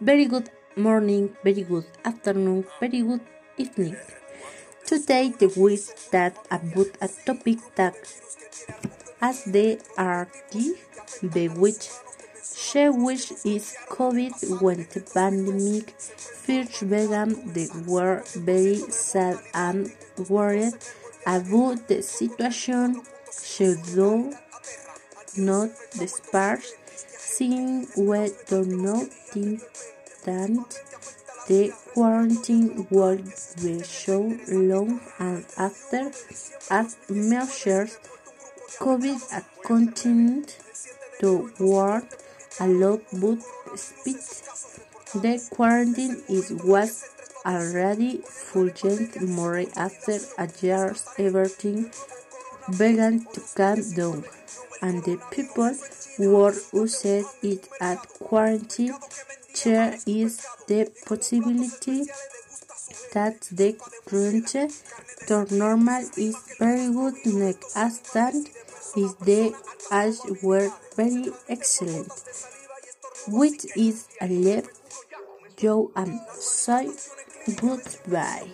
Very good morning, very good afternoon, very good evening. Today we start about a topic that as the RT the which she wish is COVID when the pandemic first began they were very sad and worried about the situation she do not despair seeing we do not think that the quarantine would be so long and after as measures COVID continued to work a lot but speed. The quarantine is was already fulgent more after a year's everything began to calm down and the people were used it at quarantine. There is the possibility that the current to normal is very good next as that is the age were very excellent, which is a left Joe and say goodbye.